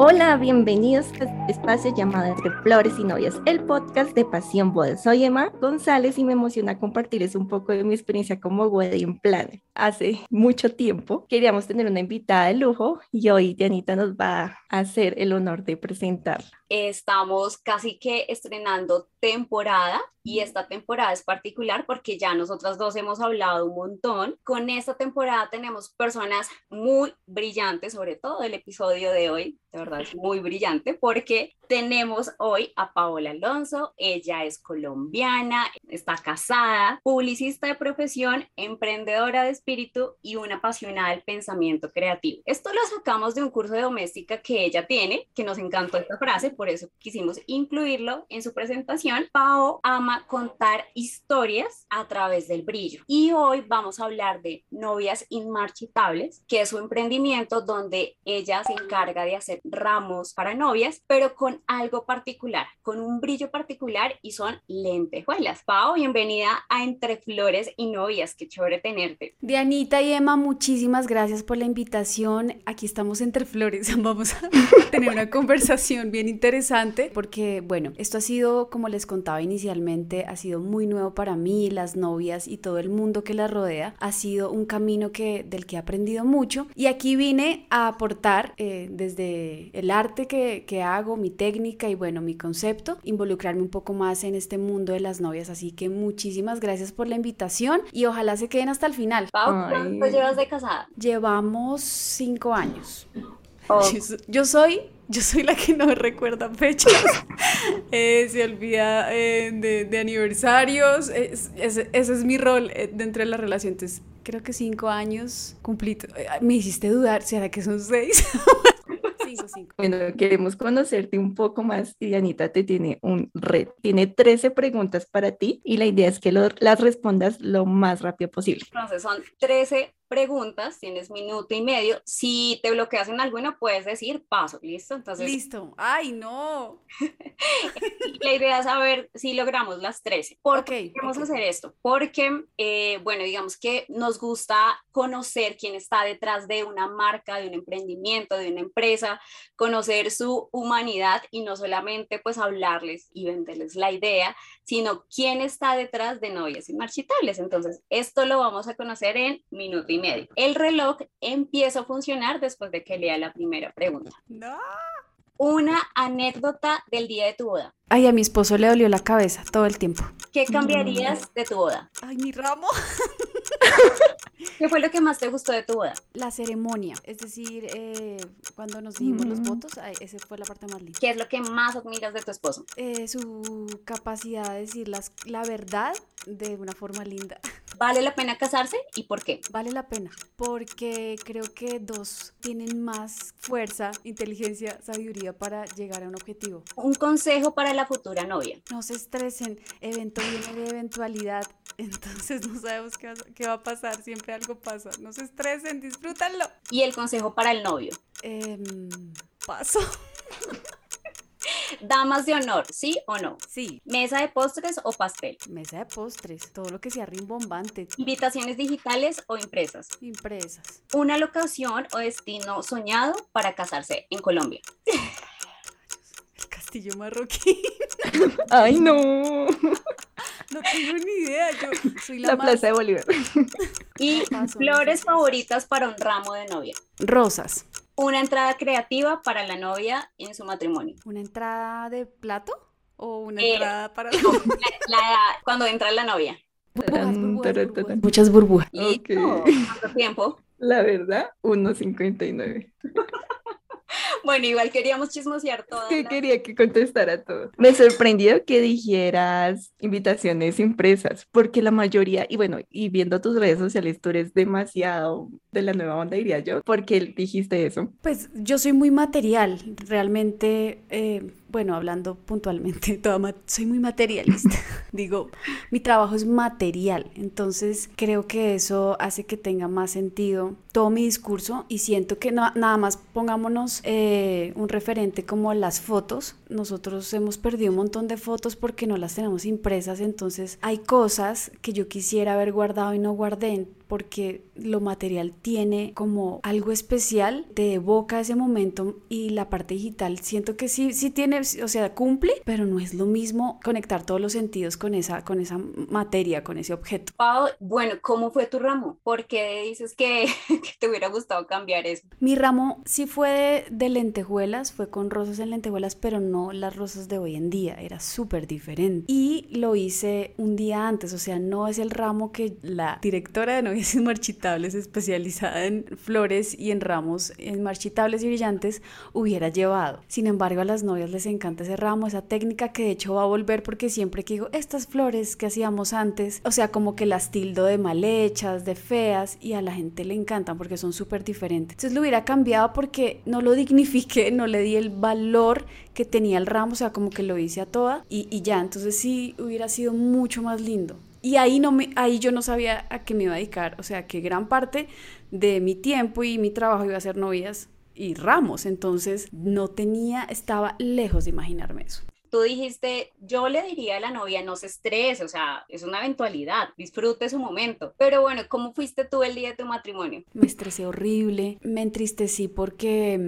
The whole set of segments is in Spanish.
Hola, bienvenidos a este espacio llamado Entre Flores y Novias, el podcast de Pasión Bodas. Soy Emma González y me emociona compartirles un poco de mi experiencia como wedding planner. Hace mucho tiempo queríamos tener una invitada de lujo y hoy Dianita nos va a hacer el honor de presentarla. Estamos casi que estrenando temporada y esta temporada es particular porque ya nosotras dos hemos hablado un montón. Con esta temporada tenemos personas muy brillantes, sobre todo el episodio de hoy, de verdad es muy brillante porque tenemos hoy a Paola Alonso, ella es colombiana, está casada, publicista de profesión, emprendedora de espíritu y una apasionada del pensamiento creativo. Esto lo sacamos de un curso de doméstica que ella tiene, que nos encantó esta frase, por eso quisimos incluirlo en su presentación. Pao ama contar historias a través del brillo y hoy vamos a hablar de Novias Inmarchitables, que es su emprendimiento donde ella se encarga de hacer ramos para novias, pero con algo particular, con un brillo particular y son lentejuelas. Pau, bienvenida a Entre Flores y Novias, qué chévere tenerte. Dianita y Emma, muchísimas gracias por la invitación. Aquí estamos entre flores, vamos a tener una conversación bien interesante porque, bueno, esto ha sido, como les contaba inicialmente, ha sido muy nuevo para mí, las novias y todo el mundo que las rodea. Ha sido un camino que, del que he aprendido mucho y aquí vine a aportar eh, desde el arte que, hago, mi técnica y bueno, mi concepto, involucrarme un poco más en este mundo de las novias. Así que muchísimas gracias por la invitación y ojalá se queden hasta el final. Pau, ¿cuánto llevas de casada? Llevamos cinco años. Oh. Yo, soy, yo soy la que no recuerda fechas, eh, se olvida eh, de, de, aniversarios, ese es mi rol eh, dentro de la relación. Entonces, creo que cinco años cumplido. Me hiciste dudar, ¿será que son seis? Bueno, queremos conocerte un poco más y Dianita te tiene un red. Tiene 13 preguntas para ti y la idea es que lo, las respondas lo más rápido posible. Entonces son 13 preguntas, tienes minuto y medio. Si te bloqueas en alguno, puedes decir paso, ¿listo? Entonces. Listo. ¡Ay, no! la idea es saber si logramos las 13. ¿Por qué vamos a hacer esto? Porque, eh, bueno, digamos que nos gusta conocer quién está detrás de una marca, de un emprendimiento, de una empresa, conocer su humanidad y no solamente pues hablarles y venderles la idea, sino quién está detrás de novias inmarchitables. Entonces, esto lo vamos a conocer en minuto y medio. El reloj empieza a funcionar después de que lea la primera pregunta. No. Una anécdota del día de tu boda. Ay, a mi esposo le dolió la cabeza todo el tiempo. ¿Qué cambiarías de tu boda? Ay, mi ramo. ¿Qué fue lo que más te gustó de tu boda? La ceremonia, es decir, eh, cuando nos dimos los votos, esa fue la parte más linda. ¿Qué es lo que más admiras de tu esposo? Eh, su capacidad de decir las, la verdad de una forma linda. ¿Vale la pena casarse y por qué? Vale la pena, porque creo que dos tienen más fuerza, inteligencia, sabiduría para llegar a un objetivo. Un consejo para la futura novia. No se estresen, evento viene de eventualidad, entonces no sabemos qué, qué va a pasar, siempre algo pasa. No se estresen, disfrútenlo. ¿Y el consejo para el novio? Eh, paso. Damas de honor, ¿sí o no? Sí. ¿Mesa de postres o pastel? Mesa de postres, todo lo que sea rimbombante. ¿Invitaciones digitales o impresas? Impresas. ¿Una locación o destino soñado para casarse en Colombia? El castillo marroquí. Ay, no. No tengo ni idea, yo soy la, la Plaza de Bolívar. ¿Y flores favoritas para un ramo de novia? Rosas. Una entrada creativa para la novia en su matrimonio. ¿Una entrada de plato? ¿O una eh, entrada para la... cuando entra la novia? Muchas burbujas. ¿Cuánto tiempo? La verdad, 1.59. Bueno, igual queríamos chismosear todo. Que quería que contestara todo. Me sorprendió que dijeras invitaciones impresas, porque la mayoría, y bueno, y viendo tus redes sociales, tú eres demasiado de la nueva onda, diría yo. ¿Por qué dijiste eso? Pues yo soy muy material, realmente. Eh, bueno, hablando puntualmente, soy muy materialista. Digo, mi trabajo es material, entonces creo que eso hace que tenga más sentido todo mi discurso y siento que nada más pongámonos eh, un referente como las fotos. Nosotros hemos perdido un montón de fotos porque no las tenemos impresas, entonces hay cosas que yo quisiera haber guardado y no guardé porque lo material tiene como algo especial, te evoca ese momento y la parte digital siento que sí, sí tiene, o sea, cumple, pero no es lo mismo conectar todos los sentidos con esa, con esa materia, con ese objeto. Pau, bueno, ¿cómo fue tu ramo? ¿Por qué dices que, que te hubiera gustado cambiar eso? Mi ramo sí fue de, de lentejuelas, fue con rosas en lentejuelas, pero no las rosas de hoy en día, era súper diferente. Y lo hice un día antes, o sea, no es el ramo que la directora de novias inmarchitables especializada en flores y en ramos en marchitables y brillantes hubiera llevado. Sin embargo, a las novias les encanta ese ramo, esa técnica que de hecho va a volver porque siempre que digo estas flores que hacíamos antes, o sea, como que las tildo de mal hechas, de feas y a la gente le encantan porque son súper diferentes. Entonces lo hubiera cambiado porque no lo dignifiqué, no le di el valor que tenía el ramo, o sea, como que lo hice a toda y, y ya, entonces sí hubiera sido mucho más lindo. Y ahí, no me, ahí yo no sabía a qué me iba a dedicar, o sea, que gran parte de mi tiempo y mi trabajo iba a ser novias y ramos, entonces no tenía, estaba lejos de imaginarme eso tú dijiste, yo le diría a la novia, no se estrese, o sea, es una eventualidad, disfrute su momento. Pero bueno, ¿cómo fuiste tú el día de tu matrimonio? Me estresé horrible, me entristecí porque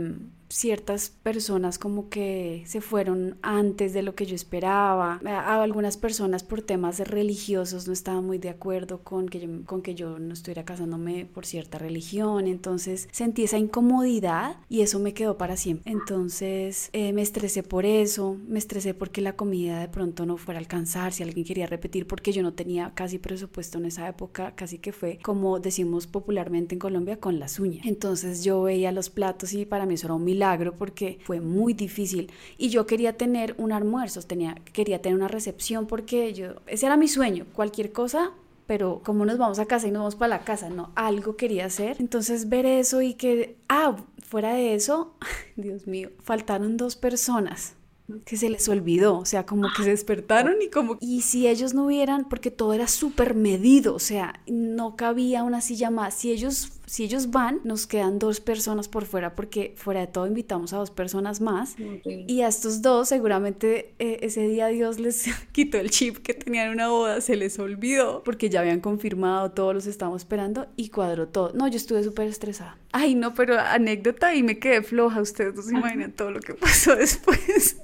ciertas personas como que se fueron antes de lo que yo esperaba. A algunas personas por temas religiosos no estaban muy de acuerdo con que yo, con que yo no estuviera casándome por cierta religión. Entonces sentí esa incomodidad y eso me quedó para siempre. Entonces eh, me estresé por eso, me estresé porque la comida de pronto no fuera a alcanzar, si alguien quería repetir, porque yo no tenía casi presupuesto en esa época, casi que fue como decimos popularmente en Colombia con las uñas. Entonces yo veía los platos y para mí eso era un milagro porque fue muy difícil y yo quería tener un almuerzo, tenía, quería tener una recepción porque yo, ese era mi sueño, cualquier cosa pero como nos vamos a casa y nos vamos para la casa, no, algo quería hacer. Entonces ver eso y que, ah, fuera de eso, Dios mío, faltaron dos personas que se les olvidó, o sea, como que se despertaron y como... Y si ellos no hubieran, porque todo era súper medido, o sea, no cabía una silla más, si ellos si ellos van, nos quedan dos personas por fuera porque fuera de todo invitamos a dos personas más y a estos dos seguramente eh, ese día Dios les quitó el chip que tenían una boda, se les olvidó porque ya habían confirmado, todos los estábamos esperando y cuadró todo. No, yo estuve súper estresada. Ay, no, pero anécdota y me quedé floja, ustedes no se imaginan todo lo que pasó después.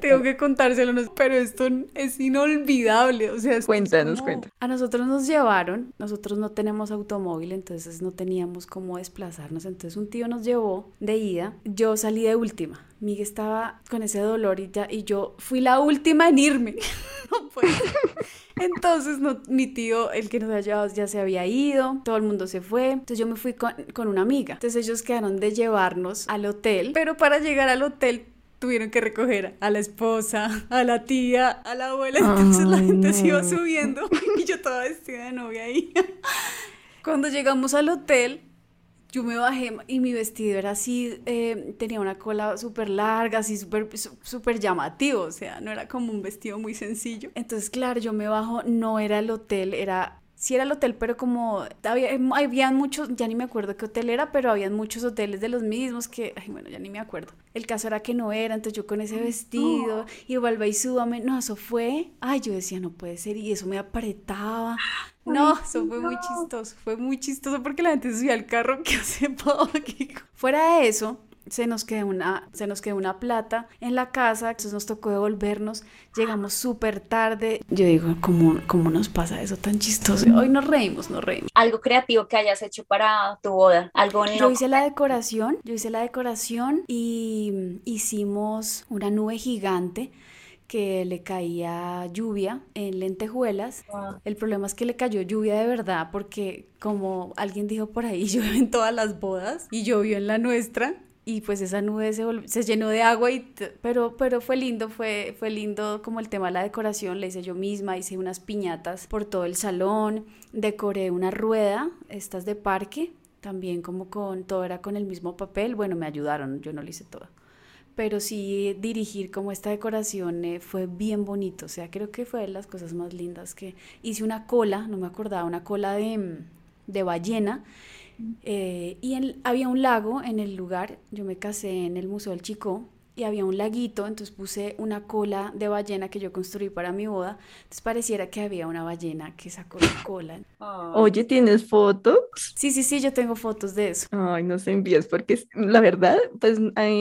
Tengo que contárselo, pero esto es inolvidable, o sea, cuéntanos, cuéntanos. A nosotros nos llevaron, nosotros no tenemos automóvil, entonces no teníamos cómo desplazarnos. Entonces un tío nos llevó de ida. Yo salí de última. Miguel estaba con ese dolor y, ya, y yo fui la última en irme. no Entonces no, mi tío, el que nos había llevado, ya se había ido, todo el mundo se fue. Entonces yo me fui con, con una amiga. Entonces ellos quedaron de llevarnos al hotel, pero para llegar al hotel tuvieron que recoger a la esposa, a la tía, a la abuela. Entonces la gente se iba subiendo y yo toda vestida de novia ahí. Cuando llegamos al hotel, yo me bajé y mi vestido era así, eh, tenía una cola súper larga, así súper súper llamativo, o sea, no era como un vestido muy sencillo. Entonces, claro, yo me bajo, no era el hotel, era sí era el hotel, pero como había, había muchos, ya ni me acuerdo qué hotel era, pero había muchos hoteles de los mismos que, ay, bueno, ya ni me acuerdo. El caso era que no era, entonces yo con ese vestido, y vuelve y súbame, no, eso fue, ay, yo decía, no puede ser, y eso me apretaba. No, eso fue muy chistoso, fue muy chistoso porque la gente subía al carro que hace poco. Fuera de eso, se nos quedó una, se nos quedó una plata en la casa, entonces nos tocó devolvernos, llegamos súper tarde. Yo digo, ¿cómo, ¿cómo nos pasa eso tan chistoso? Hoy nos reímos, nos reímos. Algo creativo que hayas hecho para tu boda, algo Yo hice la decoración, yo hice la decoración y hicimos una nube gigante que le caía lluvia en lentejuelas. El problema es que le cayó lluvia de verdad porque como alguien dijo por ahí, llueve en todas las bodas y llovió en la nuestra y pues esa nube se, se llenó de agua, y pero, pero fue lindo, fue, fue lindo como el tema de la decoración, le hice yo misma, hice unas piñatas por todo el salón, decoré una rueda, estas de parque, también como con, todo era con el mismo papel, bueno, me ayudaron, yo no lo hice todo pero sí dirigir como esta decoración eh, fue bien bonito, o sea, creo que fue de las cosas más lindas que hice una cola, no me acordaba, una cola de, de ballena, eh, y había un lago en el lugar, yo me casé en el Museo del Chico, y había un laguito, entonces puse una cola de ballena que yo construí para mi boda, entonces pareciera que había una ballena que sacó la cola. Oye, ¿tienes fotos? Sí, sí, sí, yo tengo fotos de eso. Ay, no se envías porque la verdad, pues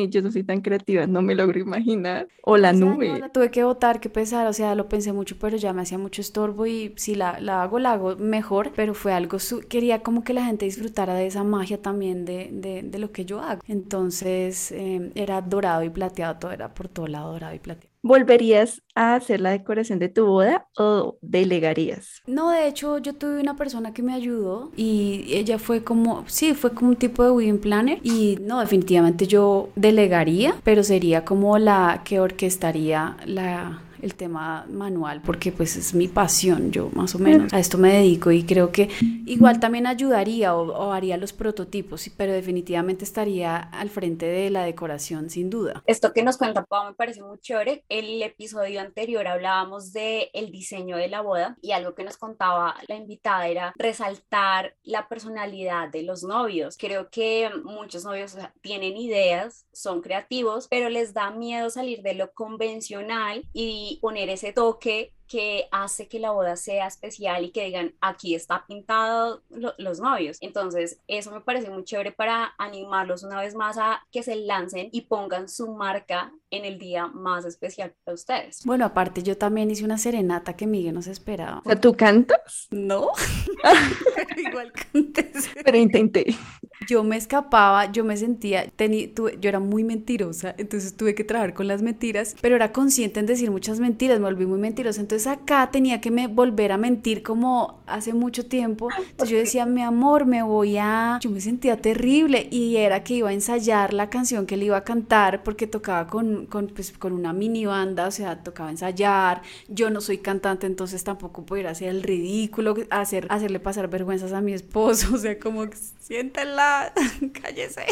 yo no soy tan creativa, no me logro imaginar. O la nube. la tuve que botar, que pesar, o sea, lo pensé mucho, pero ya me hacía mucho estorbo y si la, la hago, la hago mejor, pero fue algo, quería como que la gente disfrutara de esa magia también de, de, de lo que yo hago. Entonces eh, era dorado y plateado, todo era por todo lado dorado y plateado. ¿Volverías a hacer la decoración de tu boda o delegarías? No, de hecho yo tuve una persona que me ayudó y ella fue como, sí, fue como un tipo de wedding planner y no, definitivamente yo delegaría, pero sería como la que orquestaría la el tema manual porque pues es mi pasión, yo más o menos a esto me dedico y creo que igual también ayudaría o, haría los prototipos, pero definitivamente estaría al frente de la decoración sin duda. Esto que nos cuenta Pau me parece muy chévere. El episodio anterior hablábamos de el diseño de la boda y algo que nos contaba la invitada era resaltar la personalidad de los novios. Creo que muchos novios tienen ideas, son creativos, pero les da miedo salir de lo convencional y poner ese toque que hace que la boda sea especial y que digan, aquí está pintado los novios. Entonces, eso me parece muy chévere para animarlos una vez más a que se lancen y pongan su marca en el día más especial para ustedes. Bueno, aparte yo también hice una serenata que Miguel nos esperaba. O ¿tú cantas? No. Igual cantes. Pero intenté. Yo me escapaba, yo me sentía, yo era muy mentirosa, entonces tuve que trabajar con las mentiras, pero era consciente en decir muchas mentiras, me volví muy mentirosa, entonces acá tenía que me volver a mentir como hace mucho tiempo. Entonces yo decía, mi amor, me voy a... Yo me sentía terrible y era que iba a ensayar la canción que él iba a cantar porque tocaba con, con, pues, con una mini banda, o sea, tocaba ensayar. Yo no soy cantante, entonces tampoco pudiera hacer el ridículo, hacer, hacerle pasar vergüenzas a mi esposo, o sea, como siéntela, cállese.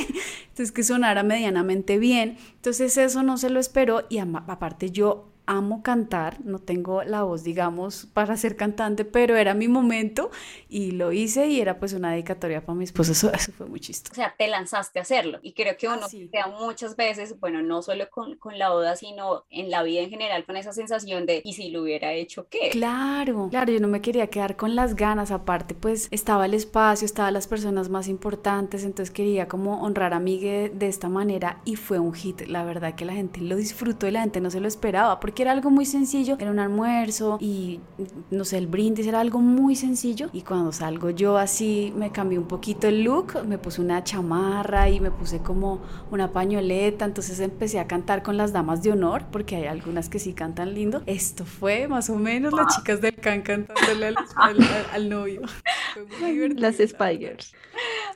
Entonces que sonara medianamente bien. Entonces eso no se lo esperó y aparte yo amo cantar, no tengo la voz, digamos, para ser cantante, pero era mi momento y lo hice y era pues una dedicatoria para mi esposo, eso, fue muy chistoso. O sea, te lanzaste a hacerlo y creo que uno queda muchas veces, bueno, no solo con, con, la boda, sino en la vida en general, con esa sensación de, ¿y si lo hubiera hecho qué? Claro, claro, yo no me quería quedar con las ganas, aparte pues estaba el espacio, estaban las personas más importantes, entonces quería como honrar a Miguel de esta manera y fue un hit, la verdad que la gente lo disfrutó y la gente no se lo esperaba, porque era algo muy sencillo, era un almuerzo y no sé, el brindis era algo muy sencillo y cuando salgo yo así me cambié un poquito el look, me puse una chamarra y me puse como una pañoleta, entonces empecé a cantar con las damas de honor porque hay algunas que sí cantan lindo. Esto fue más o menos las chicas del can cantándole al, novio. las Spiders.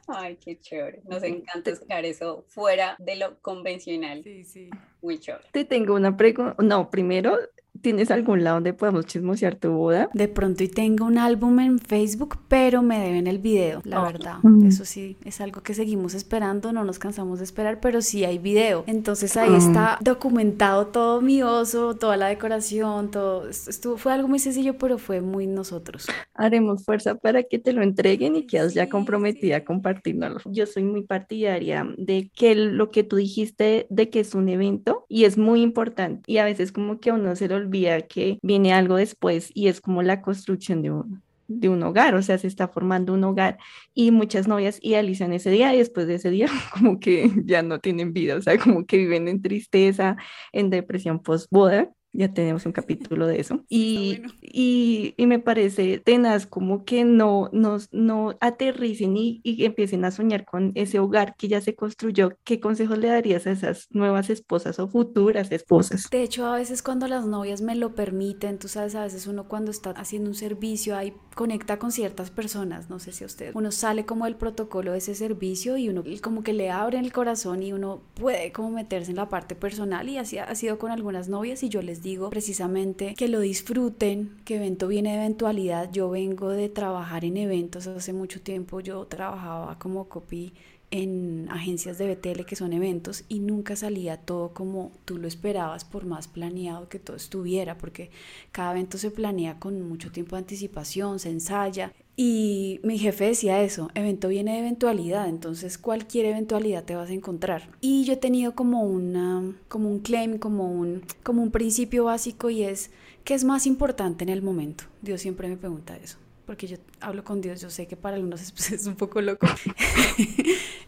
Ay, qué chévere. Nos encanta escuchar eso fuera de lo convencional. Sí, sí. Muy chévere. Te tengo una pregunta. No, primero, ¿Tienes algún lado donde podemos chismosear tu boda? De pronto y tengo un álbum en Facebook, pero me deben el video, la ah. verdad. Eso sí, es algo que seguimos esperando, no nos cansamos de esperar, pero sí hay video. Entonces ahí ah. está documentado todo mi oso, toda la decoración, todo. Estuvo, fue algo muy sencillo, pero fue muy nosotros. Haremos fuerza para que te lo entreguen y quedas ya comprometida a compartirlo. Yo soy muy partidaria de que lo que tú dijiste de que es un evento y es muy importante y a veces como que a uno se lo olvida que viene algo después y es como la construcción de un, de un hogar, o sea, se está formando un hogar y muchas novias idealizan ese día y después de ese día como que ya no tienen vida, o sea, como que viven en tristeza, en depresión post boda ya tenemos un capítulo de eso. Y, y, y, me parece tenaz como que no, nos, no aterricen y, y, empiecen a soñar con ese hogar que ya se construyó. ¿Qué consejos le darías a esas nuevas esposas o futuras esposas? De hecho, a veces cuando las novias me lo permiten, tú sabes, a veces uno cuando está haciendo un servicio ahí conecta con ciertas personas, no sé si a usted, uno sale como del protocolo de ese servicio y uno como que le abre el corazón y uno puede como meterse en la parte personal y así ha sido con algunas novias y yo les digo precisamente que lo disfruten, que evento viene de eventualidad. Yo vengo de trabajar en eventos hace mucho tiempo, yo trabajaba como copy en agencias de BTL que son eventos y nunca salía todo como tú lo esperabas por más planeado que todo estuviera porque cada evento se planea con mucho tiempo de anticipación, se ensaya Y mi jefe decía eso, evento viene de eventualidad, entonces cualquier eventualidad te vas a encontrar. Y yo he tenido como, una, como un claim, como un, como un principio básico y es, ¿qué es más importante en el momento? Dios siempre me pregunta eso porque yo hablo con Dios, yo sé que para algunos es, un poco loco.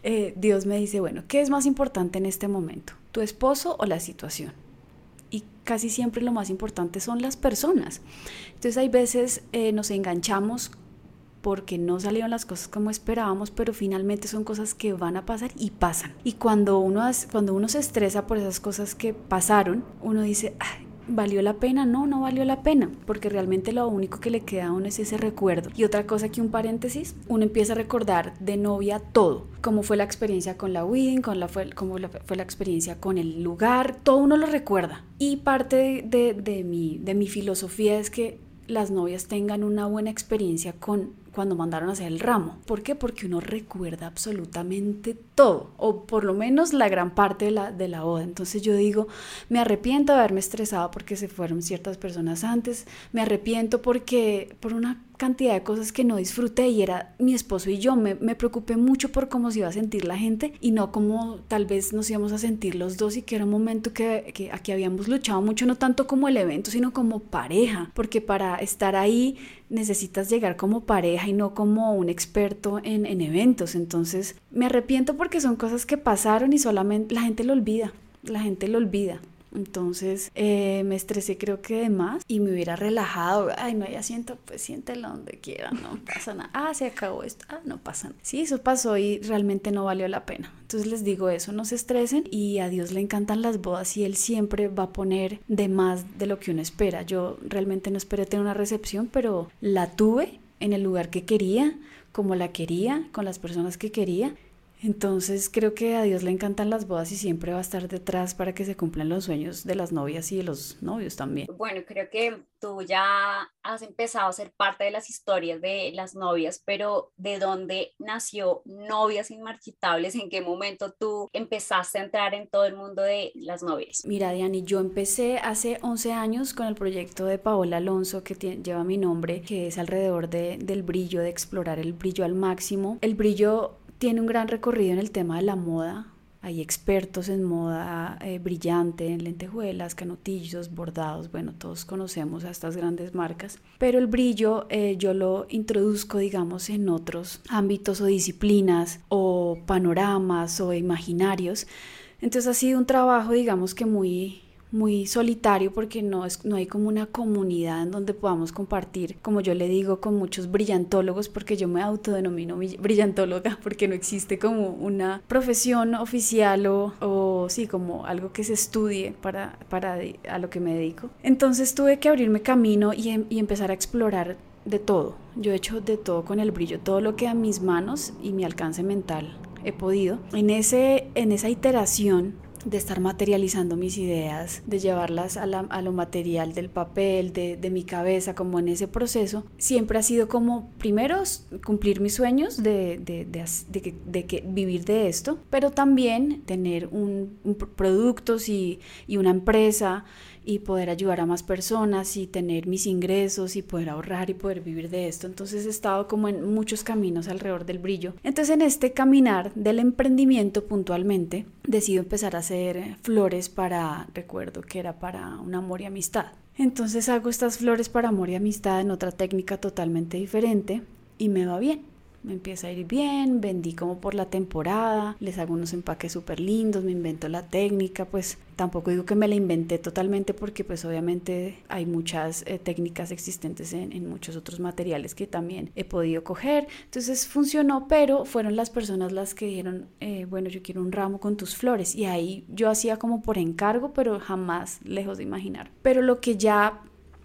Eh, Dios me dice, bueno, ¿qué es más importante en este momento? ¿Tu esposo o la situación? Y casi siempre lo más importante son las personas. Entonces hay veces eh, nos enganchamos porque no salieron las cosas como esperábamos, pero finalmente son cosas que van a pasar y pasan. Y cuando uno, cuando uno se estresa por esas cosas que pasaron, uno dice, ¿Valió la pena? No, no valió la pena, porque realmente lo único que le queda a uno es ese recuerdo. Y otra cosa que un paréntesis, uno empieza a recordar de novia todo, cómo fue la experiencia con la wedding, con la, fue, cómo fue la experiencia con el lugar, todo uno lo recuerda. Y parte de, de, mi, de mi filosofía es que las novias tengan una buena experiencia con cuando mandaron a hacer el ramo. ¿Por qué? Porque uno recuerda absolutamente todo, o por lo menos la gran parte de la, de la boda. Entonces yo digo, me arrepiento de haberme estresado porque se fueron ciertas personas antes, me arrepiento porque por una cantidad de cosas que no disfruté y era mi esposo y yo. Me, me, preocupé mucho por cómo se iba a sentir la gente y no como tal vez nos íbamos a sentir los dos y que era un momento que, que aquí habíamos luchado mucho, no tanto como el evento, sino como pareja, porque para estar ahí necesitas llegar como pareja y no como un experto en, en eventos. Entonces me arrepiento porque son cosas que pasaron y solamente la gente lo olvida, la gente lo olvida. Entonces eh, me estresé creo que de más y me hubiera relajado. Ay, no hay asiento, pues siéntelo donde quiera, no pasa nada. Ah, se acabó esto. Ah, no pasa nada. Sí, eso pasó y realmente no valió la pena. Entonces les digo eso, no se estresen y a Dios le encantan las bodas y Él siempre va a poner de más de lo que uno espera. Yo realmente no esperé tener una recepción, pero la tuve en el lugar que quería, como la quería, con las personas que quería entonces creo que a Dios le encantan las bodas y siempre va a estar detrás para que se cumplan los sueños de las novias y de los novios también. Bueno, creo que tú ya has empezado a ser parte de las historias de las novias, pero ¿de dónde nació Novias Inmarchitables? ¿En qué momento tú empezaste a entrar en todo el mundo de las novias? Mira, Diani, yo empecé hace 11 años con el proyecto de Paola Alonso que lleva mi nombre, que es alrededor de, del brillo, de explorar el brillo al máximo. El brillo tiene un gran recorrido en el tema de la moda. Hay expertos en moda eh, brillante, en lentejuelas, canotillos, bordados, bueno, todos conocemos a estas grandes marcas, pero el brillo eh, yo lo introduzco, digamos, en otros ámbitos o disciplinas o panoramas o imaginarios. Entonces ha sido un trabajo, digamos que muy muy solitario porque no, es, no hay como una comunidad en donde podamos compartir, como yo le digo, con muchos brillantólogos, porque yo me autodenomino brillantóloga, porque no existe como una profesión oficial o, o sí, como algo que se estudie para, para a lo que me dedico. Entonces tuve que abrirme camino y, em, y empezar a explorar de todo. Yo he hecho de todo con el brillo, todo lo que a mis manos y mi alcance mental he podido. En, ese, en esa iteración de estar materializando mis ideas, de llevarlas a, lo material del papel, de, mi cabeza, como en ese proceso, siempre ha sido como, primero, cumplir mis sueños de, de, que, vivir de esto, pero también tener un, productos y, y una empresa y poder ayudar a más personas y tener mis ingresos y poder ahorrar y poder vivir de esto. Entonces he estado como en muchos caminos alrededor del brillo. Entonces en este caminar del emprendimiento puntualmente decido empezar a hacer flores para, recuerdo que era para un amor y amistad. Entonces hago estas flores para amor y amistad en otra técnica totalmente diferente y me va bien me empieza a ir bien, vendí como por la temporada, les hago unos empaques súper lindos, me invento la técnica, pues tampoco digo que me la inventé totalmente porque pues obviamente hay muchas eh, técnicas existentes en, muchos otros materiales que también he podido coger, entonces funcionó, pero fueron las personas las que dijeron, eh, bueno, yo quiero un ramo con tus flores y ahí yo hacía como por encargo, pero jamás lejos de imaginar. Pero lo que ya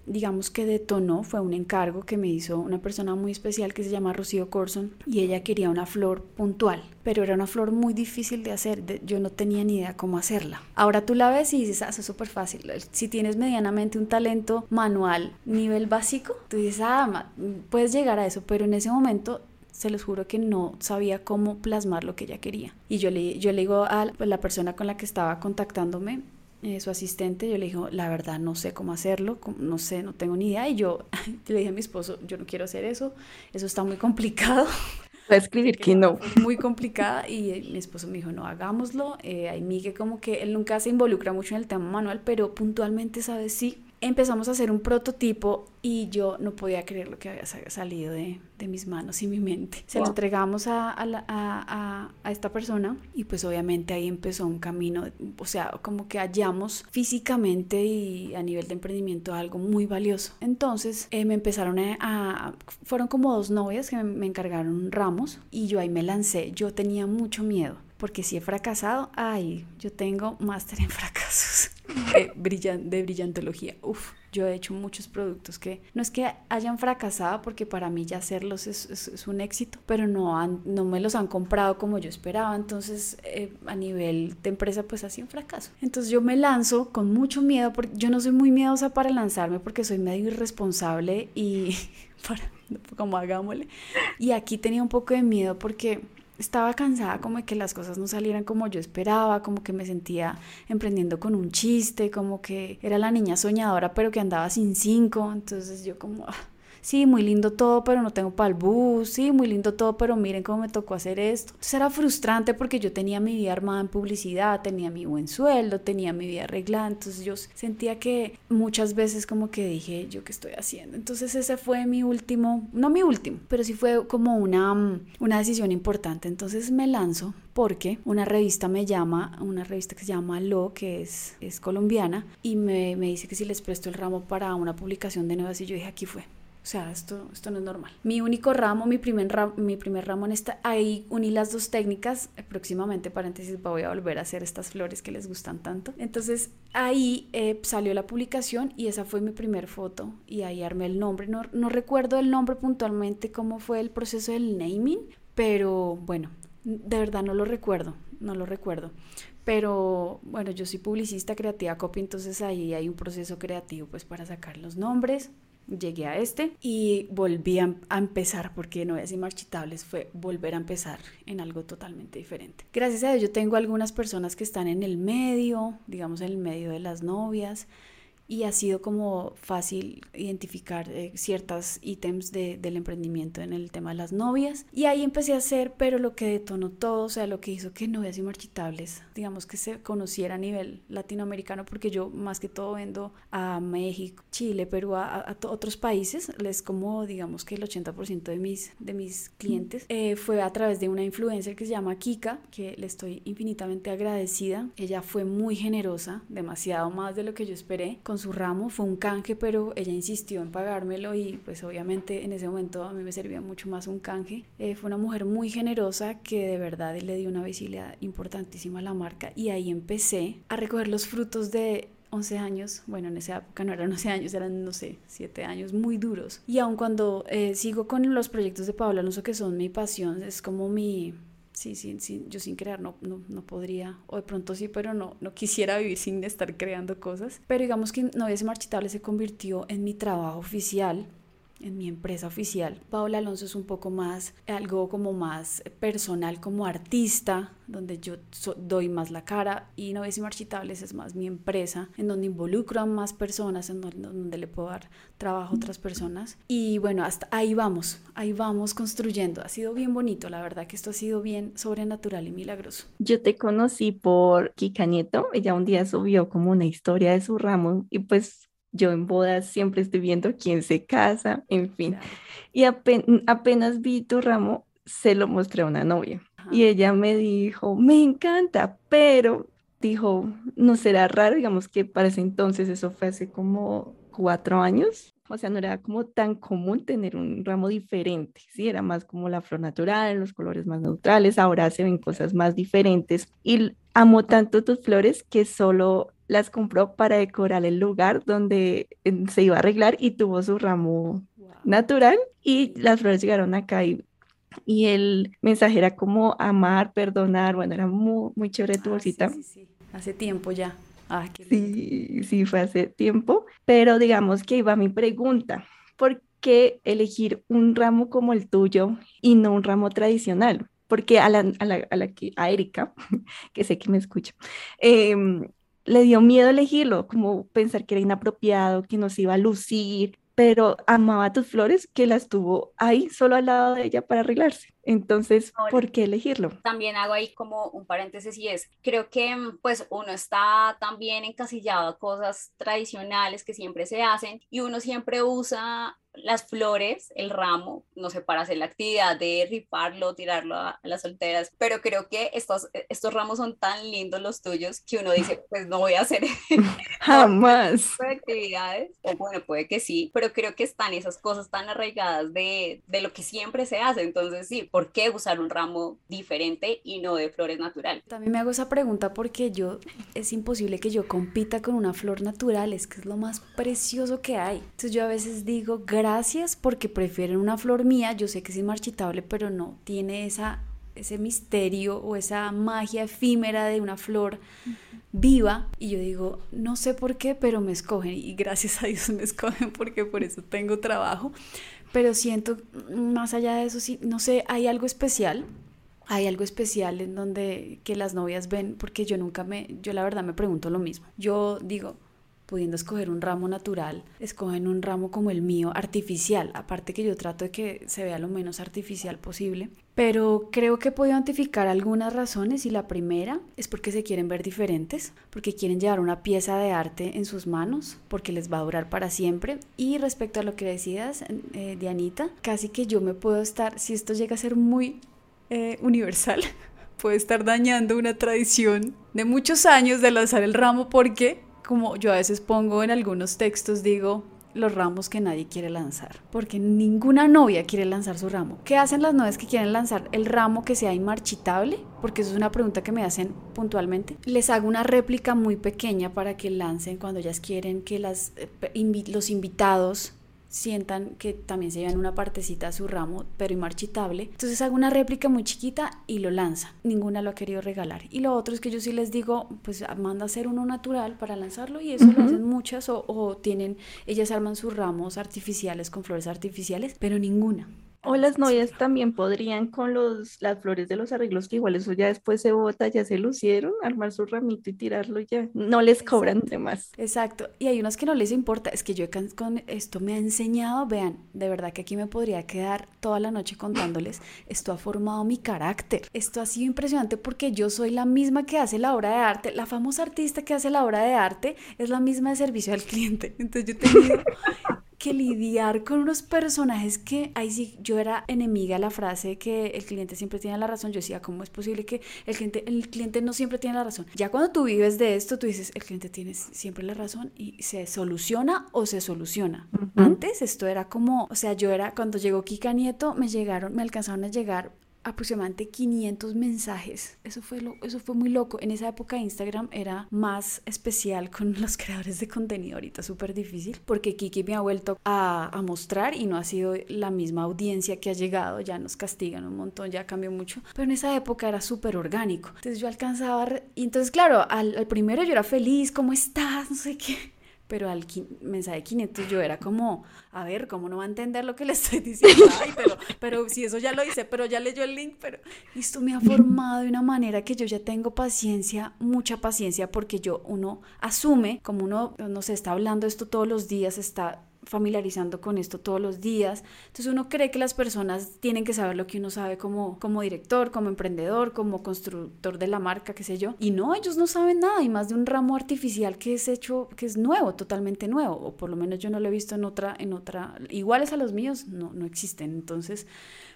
digamos que detonó fue un encargo que me hizo una persona muy especial que se llama Rocío Corson y ella quería una flor puntual, pero era una flor muy difícil de hacer, yo no tenía ni idea cómo hacerla. Ahora tú la ves y dices, ah, eso es súper fácil. Si tienes medianamente un talento manual nivel básico, tú dices, ah, puedes llegar a eso, pero en ese momento se los juro que no sabía cómo plasmar lo que ella quería. Y yo le, yo le digo a la persona con la que estaba contactándome, eh, su asistente, yo le dije, la verdad no sé cómo hacerlo, no sé, no tengo ni idea. Y yo le dije a mi esposo, yo no quiero hacer eso, eso está muy complicado. Va a escribir que no. Muy complicada y mi esposo me dijo, no, hagámoslo. Eh, hay Miguel como que él nunca se involucra mucho en el tema manual, pero puntualmente sabe sí empezamos a hacer un prototipo y yo no podía creer lo que había salido de, de mis manos y mi mente. Se lo entregamos a, a, a, a, esta persona y pues obviamente ahí empezó un camino, o sea, como que hallamos físicamente y a nivel de emprendimiento algo muy valioso. Entonces eh, me empezaron a, fueron como dos novias que me, me encargaron ramos y yo ahí me lancé. Yo tenía mucho miedo porque si he fracasado, ay, yo tengo máster en fracasos de, brillantología. Uf, yo he hecho muchos productos que no es que hayan fracasado, porque para mí ya hacerlos es, es, un éxito, pero no, han, no me los han comprado como yo esperaba. Entonces, eh, a nivel de empresa, pues así un fracaso. Entonces, yo me lanzo con mucho miedo, porque yo no soy muy miedosa para lanzarme porque soy medio irresponsable y para, como hagámosle. Y aquí tenía un poco de miedo porque estaba cansada como de que las cosas no salieran como yo esperaba, como que me sentía emprendiendo con un chiste, como que era la niña soñadora pero que andaba sin cinco, entonces yo como, ah, sí, muy lindo todo, pero no tengo para el bus, sí, muy lindo todo, pero miren cómo me tocó hacer esto. Entonces era frustrante porque yo tenía mi vida armada en publicidad, tenía mi buen sueldo, tenía mi vida arreglada, entonces yo sentía que muchas veces como que dije, yo qué estoy haciendo. Entonces ese fue mi último, no mi último, pero sí fue como una, una decisión importante. Entonces me lanzo porque una revista me llama, una revista que se llama Lo, que es, es colombiana, y me, me dice que si les presto el ramo para una publicación de nuevas y yo dije, aquí fue. O sea, esto, esto no es normal. Mi único ramo, mi primer, ramo, mi primer ramo en esta, ahí uní las dos técnicas. Próximamente, paréntesis, voy a volver a hacer estas flores que les gustan tanto. Entonces, ahí eh, salió la publicación y esa fue mi primer foto. Y ahí armé el nombre. No, no recuerdo el nombre puntualmente, cómo fue el proceso del naming, pero bueno, de verdad no lo recuerdo, no lo recuerdo. Pero bueno, yo soy publicista creativa copy, entonces ahí hay un proceso creativo pues para sacar los nombres, llegué a este y volví a, empezar, porque no es marchitables, fue volver a empezar en algo totalmente diferente. Gracias a Dios yo tengo algunas personas que están en el medio, digamos en el medio de las novias, y ha sido como fácil identificar eh, ciertos ítems del emprendimiento en el tema de las novias. Y ahí empecé a hacer, pero lo que detonó todo, o sea, lo que hizo que Novias y Marchitables, digamos que se conociera a nivel latinoamericano, porque yo más que todo vendo a México, Chile, Perú, a, otros países, les como digamos que el 80% de mis, de mis clientes, eh, fue a través de una influencer que se llama Kika, que le estoy infinitamente agradecida. Ella fue muy generosa, demasiado más de lo que yo esperé, con su ramo, fue un canje, pero ella insistió en pagármelo y pues obviamente en ese momento a mí me servía mucho más un canje. Eh, fue una mujer muy generosa que de verdad le dio una visibilidad importantísima a la marca y ahí empecé a recoger los frutos de 11 años, bueno, en esa época no eran 11 años, eran, no sé, 7 años muy duros. Y aun cuando eh, sigo con los proyectos de Pablo Alonso, que son mi pasión, es como mi, sí, sí, sí, yo sin crear no, no, no, podría, o de pronto sí, pero no, no quisiera vivir sin estar creando cosas. Pero digamos que Novias Marchitables se convirtió en mi trabajo oficial en mi empresa oficial. Paola Alonso es un poco más, algo como más personal como artista, donde yo doy más la cara y No y Marchitables es más mi empresa, en donde involucro a más personas, en donde, le puedo dar trabajo a otras personas. Y bueno, hasta ahí vamos, ahí vamos construyendo. Ha sido bien bonito, la verdad que esto ha sido bien sobrenatural y milagroso. Yo te conocí por Kika Nieto, ella un día subió como una historia de su ramo y pues yo en bodas siempre estoy viendo quién se casa, en fin. Y apenas vi tu ramo, se lo mostré a una novia. Y ella me dijo, me encanta, pero dijo, no será raro, digamos que para ese entonces, eso fue hace como cuatro años, o sea, no era como tan común tener un ramo diferente, ¿sí? Era más como la flor natural, los colores más neutrales, ahora se ven cosas más diferentes y amo tanto tus flores que solo las compró para decorar el lugar donde se iba a arreglar y tuvo su ramo natural y las flores llegaron acá y, y el mensaje era como amar, perdonar, bueno, era muy, muy chévere tu ah, bolsita. Sí, sí, Hace tiempo ya. Ah, sí, sí, fue hace tiempo, pero digamos que iba mi pregunta, ¿por qué elegir un ramo como el tuyo y no un ramo tradicional? Porque a la, a la, a la que, a Erika, que sé que me escucha, eh, le dio miedo elegirlo, como pensar que era inapropiado, que no se iba a lucir, pero amaba tus flores que las tuvo ahí solo al lado de ella para arreglarse. Entonces, ¿por qué elegirlo? También hago ahí como un paréntesis y es, creo que mm, pues uno está también encasillado a cosas tradicionales que siempre se hacen y uno siempre usa las flores, el ramo, no sé, para hacer la actividad de rifarlo, tirarlo a, las solteras, pero creo que estos, estos ramos son tan lindos los tuyos que uno dice, pues no voy a hacer jamás. actividades, o bueno, puede que sí, pero creo que están esas cosas tan arraigadas de, de lo que siempre se hace, entonces sí, ¿por qué usar un ramo diferente y no de flores naturales? También me hago esa pregunta porque yo, es imposible que yo compita con una flor natural, es que es lo más precioso que hay. Entonces yo a veces digo, gracias porque prefieren una flor mía, yo sé que es inmarchitable, pero no tiene esa, ese misterio o esa magia efímera de una flor viva. Y yo digo, no sé por qué, pero me escogen y gracias a Dios me escogen porque por eso tengo trabajo, pero siento más allá de eso, sí, no sé, hay algo especial. Hay algo especial en donde que las novias ven, porque yo nunca me, yo la verdad me pregunto lo mismo. Yo digo, pudiendo escoger un ramo natural, escogen un ramo como el mío, artificial, aparte que yo trato de que se vea lo menos artificial posible. Pero creo que puedo identificar algunas razones y la primera es porque se quieren ver diferentes, porque quieren llevar una pieza de arte en sus manos, porque les va a durar para siempre. Y respecto a lo que decías, eh, Dianita, casi que yo me puedo estar, si esto llega a ser muy eh, universal, puede estar dañando una tradición de muchos años de lanzar el ramo porque como yo a veces pongo en algunos textos, digo, los ramos que nadie quiere lanzar, porque ninguna novia quiere lanzar su ramo. ¿Qué hacen las novias que quieren lanzar el ramo que sea inmarchitable? Porque eso es una pregunta que me hacen puntualmente. Les hago una réplica muy pequeña para que lancen cuando ellas quieren que las, eh, los invitados sientan que también se llevan una partecita a su ramo, pero inmarchitable. Entonces hago una réplica muy chiquita y lo lanza. Ninguna lo ha querido regalar. Y lo otro es que yo sí les digo, pues manda a hacer uno natural para lanzarlo y eso lo hacen muchas o, o tienen, ellas arman sus ramos artificiales con flores artificiales, pero ninguna. O las novias también podrían con los, las flores de los arreglos, que igual eso ya después se bota, ya se lucieron, armar su ramito y tirarlo ya. No les cobran de más. Exacto. Y hay unas que no les importa. Es que yo con esto me ha enseñado, vean, de verdad que aquí me podría quedar toda la noche contándoles. Esto ha formado mi carácter. Esto ha sido impresionante porque yo soy la misma que hace la obra de arte. La famosa artista que hace la obra de arte es la misma de servicio al cliente. Entonces yo he tenido que lidiar con unos personajes que, ahí sí, yo era enemiga a la frase que el cliente siempre tiene la razón. Yo decía, ¿cómo es posible que el cliente, el cliente no siempre tiene la razón? Ya cuando tú vives de esto, tú dices, el cliente tiene siempre la razón y se soluciona o se soluciona. Antes esto era como, o sea, yo era, cuando llegó Kika Nieto, me llegaron, me alcanzaron a llegar aproximadamente 500 mensajes. Eso fue, lo, eso fue muy loco. En esa época Instagram era más especial con los creadores de contenido. Ahorita súper difícil porque Kiki me ha vuelto a, a, mostrar y no ha sido la misma audiencia que ha llegado. Ya nos castigan un montón, ya cambió mucho. Pero en esa época era súper orgánico. Entonces yo alcanzaba... Y entonces, claro, al, al primero yo era feliz. ¿Cómo estás? No sé qué pero al mensaje de 500 yo era como, a ver, ¿cómo no va a entender lo que le estoy diciendo? Ay, pero, pero si eso ya lo hice, pero ya leyó el link, pero esto me ha formado de una manera que yo ya tengo paciencia, mucha paciencia, porque yo, uno asume, como uno, no se está hablando esto todos los días, está familiarizando con esto todos los días. Entonces uno cree que las personas tienen que saber lo que uno sabe como, como director, como emprendedor, como constructor de la marca, qué sé yo. Y no, ellos no saben nada, y más de un ramo artificial que es hecho, que es nuevo, totalmente nuevo, o por lo menos yo no lo he visto en otra, en otra, iguales a los míos, no, no existen. Entonces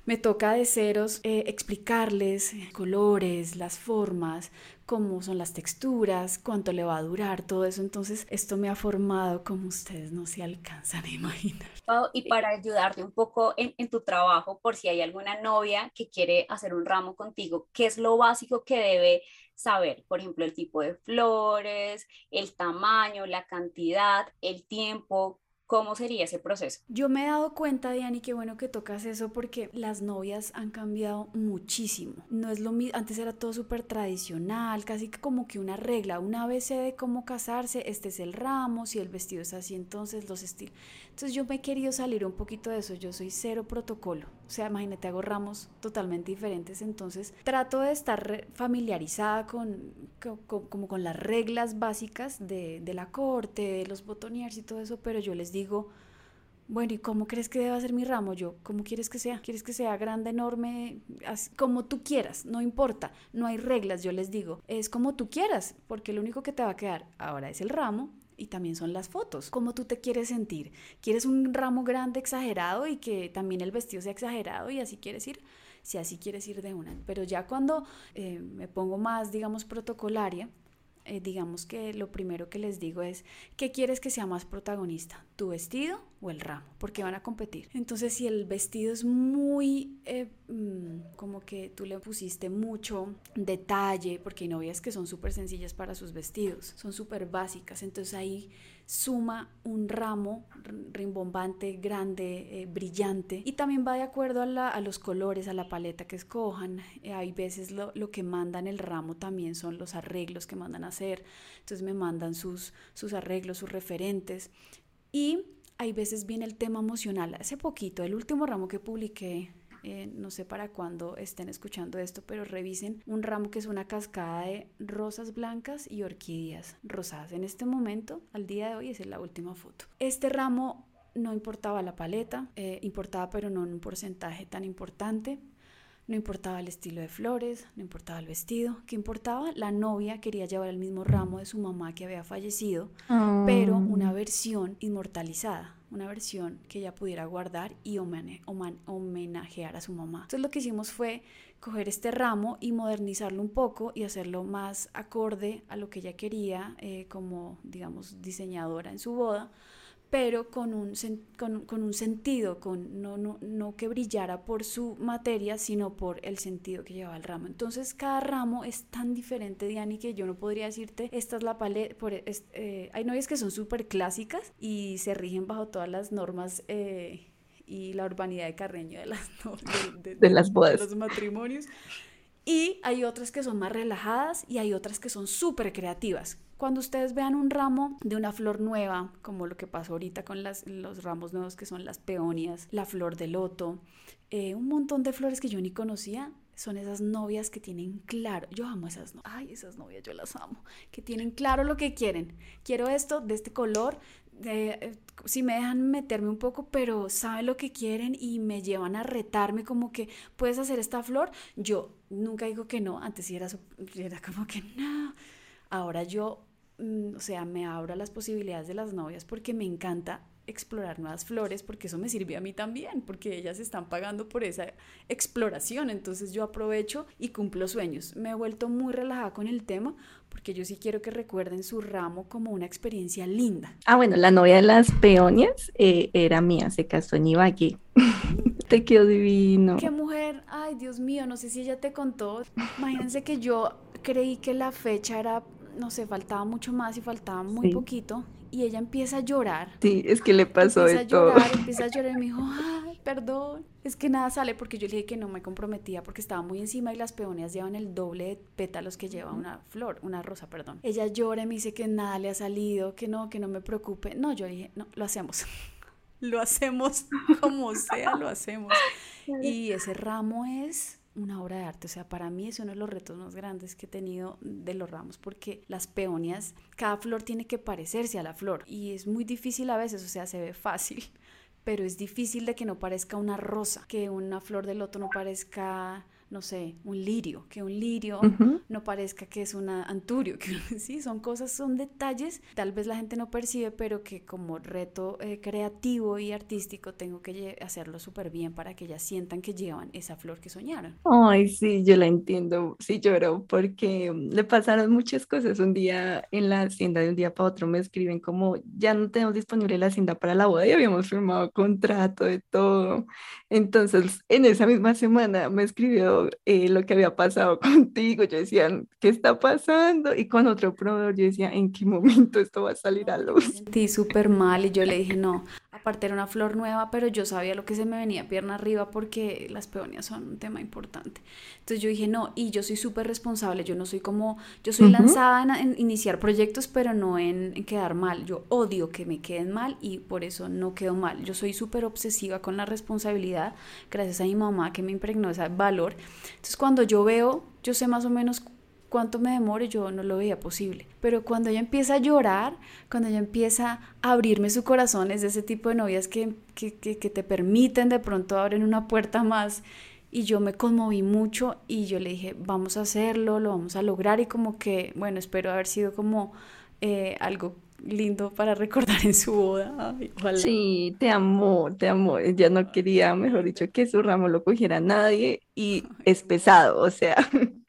me toca de ceros eh, explicarles eh, colores, las formas, cómo son las texturas, cuánto le va a durar, todo eso. Entonces, esto me ha formado como ustedes no se alcanzan a imaginar. y para ayudarte un poco en, en, tu trabajo, por si hay alguna novia que quiere hacer un ramo contigo, ¿qué es lo básico que debe saber? Por ejemplo, el tipo de flores, el tamaño, la cantidad, el tiempo, ¿Cómo sería ese proceso? Yo me he dado cuenta, Diani, qué bueno que tocas eso porque las novias han cambiado muchísimo. No es lo mismo, antes era todo súper tradicional, casi como que una regla, una ABC de cómo casarse, este es el ramo, si el vestido es así, entonces los estilos. Entonces yo me he querido salir un poquito de eso, yo soy cero protocolo O sea, imagínate, hago ramos totalmente diferentes, entonces trato de estar familiarizada con, como con las reglas básicas de, la corte, de los botoniers y todo eso, pero yo les digo, bueno, ¿y cómo crees que deba ser mi ramo? Yo, ¿cómo quieres que sea? ¿Quieres que sea grande, enorme? como tú quieras, no importa, no hay reglas, yo les digo, es como tú quieras, porque lo único que te va a quedar ahora es el ramo y también son las fotos. ¿Cómo tú te quieres sentir? ¿Quieres un ramo grande, exagerado y que también el vestido sea exagerado y así quieres ir? Si así quieres ir de una. Pero ya cuando eh, me pongo más, digamos, protocolaria, eh, digamos que lo primero que les digo es, ¿qué quieres que sea más protagonista? ¿Tu vestido o el ramo? Porque van a competir. Entonces, si el vestido es muy, eh, mm, como que tú le pusiste mucho detalle, porque hay novias que son súper sencillas para sus vestidos, son súper básicas, entonces ahí suma un ramo rimbombante, grande, eh, brillante y también va de acuerdo a, los colores, a la paleta que escojan. Eh, hay veces lo, lo, que mandan el ramo también son los arreglos que mandan a hacer, entonces me mandan sus, sus arreglos, sus referentes y hay veces viene el tema emocional. Hace poquito, el último ramo que publiqué eh, no sé para cuándo estén escuchando esto, pero revisen un ramo que es una cascada de rosas blancas y orquídeas rosadas. En este momento, al día de hoy, es la última foto. Este ramo no importaba la paleta, eh, importaba pero no en un porcentaje tan importante. No importaba el estilo de flores, no importaba el vestido. ¿Qué importaba? La novia quería llevar el mismo ramo de su mamá que había fallecido, pero ah. una versión inmortalizada una versión que ella pudiera guardar y homenajear a su mamá. Entonces lo que hicimos fue coger este ramo y modernizarlo un poco y hacerlo más acorde a lo que ella quería eh, como, digamos, diseñadora en su boda pero con un, con, un sentido, con, no, no, no, que brillara por su materia, sino por el sentido que llevaba el ramo. Entonces cada ramo es tan diferente, Diani, que yo no podría decirte, esta es la paleta, por, eh, hay novias que son súper clásicas y se rigen bajo todas las normas. Eh, y la urbanidad de Carreño de las, de, las bodas. De los matrimonios. Y hay otras que son más relajadas y hay otras que son súper creativas, cuando ustedes vean un ramo de una flor nueva, como lo que pasó ahorita con las, los ramos nuevos que son las peonias, la flor de loto, eh, un montón de flores que yo ni conocía, son esas novias que tienen claro, yo amo esas novias, ay, esas novias yo las amo, que tienen claro lo que quieren. Quiero esto de este color, eh, si me dejan meterme un poco, pero saben lo que quieren y me llevan a retarme como que puedes hacer esta flor. Yo nunca digo que no, antes era, era como que no. Ahora yo o sea, me abro a las posibilidades de las novias porque me encanta explorar nuevas flores porque eso me sirve a mí también, porque ellas están pagando por esa exploración, entonces yo aprovecho y cumplo sueños. Me he vuelto muy relajada con el tema porque yo sí quiero que recuerden su ramo como una experiencia linda. Ah, bueno, la novia de las peonias eh, era mía, se casó en Ibagué. te quedó divino. Qué mujer, ay Dios mío, no sé si ella te contó. Imagínense que yo creí que la fecha era no sé, faltaba mucho más y faltaba muy poquito. Y ella empieza a llorar. Sí, es que le pasó de todo. Empieza a llorar y me dijo, ay, perdón. Es que nada sale porque yo le dije que no me comprometía porque estaba muy encima y las peonías llevan el doble de pétalos que lleva una flor, una rosa, perdón. Ella llora y me dice que nada le ha salido, que no, que no me preocupe. No, yo dije, no, lo hacemos. lo hacemos como sea, lo hacemos. Y ese ramo es una obra de arte. O sea, para mí es uno de los retos más grandes que he tenido de los ramos porque las peonias, cada flor tiene que parecerse a la flor y es muy difícil a veces, o sea, se ve fácil, pero es difícil de que no parezca una rosa, que una flor de loto no parezca no sé, un lirio, que un lirio no parezca que es un anturio, que sí, son cosas, son detalles, tal vez la gente no percibe, pero que como reto eh, creativo y artístico tengo que hacerlo súper bien para que ellas sientan que llevan esa flor que soñaron. Ay, sí, yo la entiendo, sí lloro, porque mm, le pasaron muchas cosas. Un día en la hacienda, de un día para otro, me escriben como, ya no tenemos disponible la hacienda para la boda y habíamos firmado contrato de todo. Entonces, en esa misma semana me escribió eh, lo que había pasado contigo. Yo decía, ¿qué está pasando? Y con otro proveedor yo decía, ¿en qué momento esto va a salir a luz? Sentí súper mal y yo le dije, no, aparte era una flor nueva, pero yo sabía lo que se me venía pierna arriba porque las peonias son un tema importante. Entonces yo dije, no, y yo soy súper responsable, yo no soy como, yo soy lanzada en, iniciar proyectos, pero no en, en, quedar mal. Yo odio que me queden mal y por eso no quedo mal. Yo soy súper obsesiva con la responsabilidad, gracias a mi mamá que me impregnó ese valor. Entonces cuando yo veo, yo sé más o menos cuánto me demore, yo no lo veía posible. Pero cuando ella empieza a llorar, cuando ella empieza a abrirme su corazón, es de ese tipo de novias que, que, que, te permiten de pronto abrir una puerta más. Y yo me conmoví mucho y yo le dije, vamos a hacerlo, lo vamos a lograr. Y como que, bueno, espero haber sido como eh, algo lindo para recordar en su boda. Sí, te amo, te amo. Ella no quería, mejor dicho, que su ramo lo cogiera nadie y es pesado, o sea,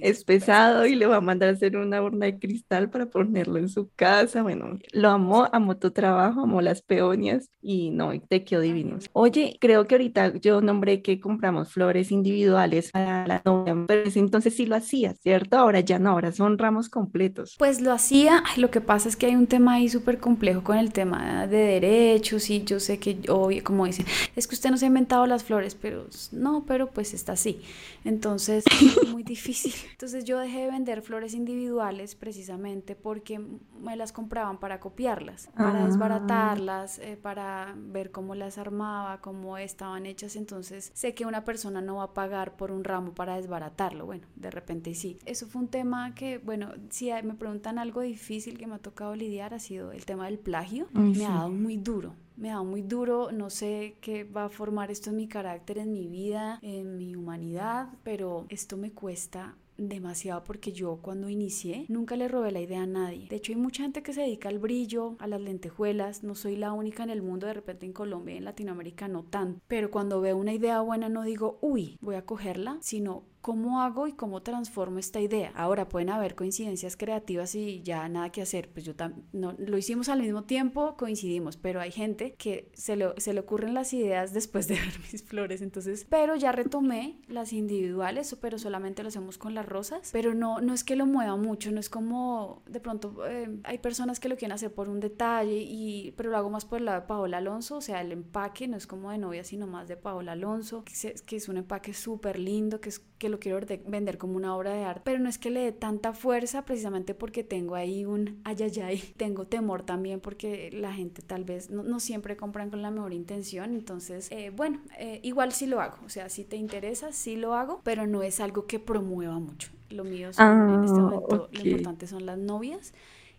es pesado y le va a mandar a hacer una urna de cristal para ponerlo en su casa. Bueno, lo amó, amó tu trabajo, amó las peonias y no, te quedó divino. Oye, creo que ahorita yo nombré que compramos flores individuales para la novia, pero entonces sí lo hacía, ¿cierto? Ahora ya no, ahora son ramos completos. Pues lo hacía, lo que pasa es que hay un tema ahí súper complejo con el tema de derechos y yo sé que, obvio, como dicen, es que usted no se ha inventado las flores, pero no, pero pues está así. Entonces, es muy difícil. Entonces yo dejé de vender flores individuales precisamente porque me las compraban para copiarlas, para ah. desbaratarlas, eh, para ver cómo las armaba, cómo estaban hechas. Entonces sé que una persona no va a pagar por un ramo para desbaratarlo. Bueno, de repente sí. Eso fue un tema que, bueno, si me preguntan algo difícil que me ha tocado lidiar, ha sido el tema del plagio. me ha dado muy duro me da muy duro, no sé qué va a formar esto en mi carácter, en mi vida, en mi humanidad, pero esto me cuesta demasiado porque yo cuando inicié nunca le robé la idea a nadie. De hecho hay mucha gente que se dedica al brillo, a las lentejuelas, no soy la única en el mundo, de repente en Colombia y en Latinoamérica no tanto, pero cuando veo una idea buena no digo, uy, voy a cogerla, sino ¿Cómo hago y cómo transformo esta idea? Ahora pueden haber coincidencias creativas y ya nada que hacer. Pues yo no, lo hicimos al mismo tiempo, coincidimos, pero hay gente que se le, se le ocurren las ideas después de ver mis flores. Entonces, pero ya retomé las individuales, pero solamente lo hacemos con las rosas. Pero no, no es que lo mueva mucho, no es como de pronto eh, hay personas que lo quieren hacer por un detalle, y, pero lo hago más por el lado de Paola Alonso. O sea, el empaque no es como de novia, sino más de Paola Alonso, que, que es un empaque súper lindo, que es que lo quiero vender como una obra de arte, pero no es que le dé tanta fuerza precisamente porque tengo ahí un ayayay, tengo temor también porque la gente tal vez no, siempre compran con la mejor intención, entonces, eh, bueno, eh, igual sí lo hago, o sea, si te interesa, sí lo hago, pero no es algo que promueva mucho. Lo mío en este ah, momento, lo importante son las novias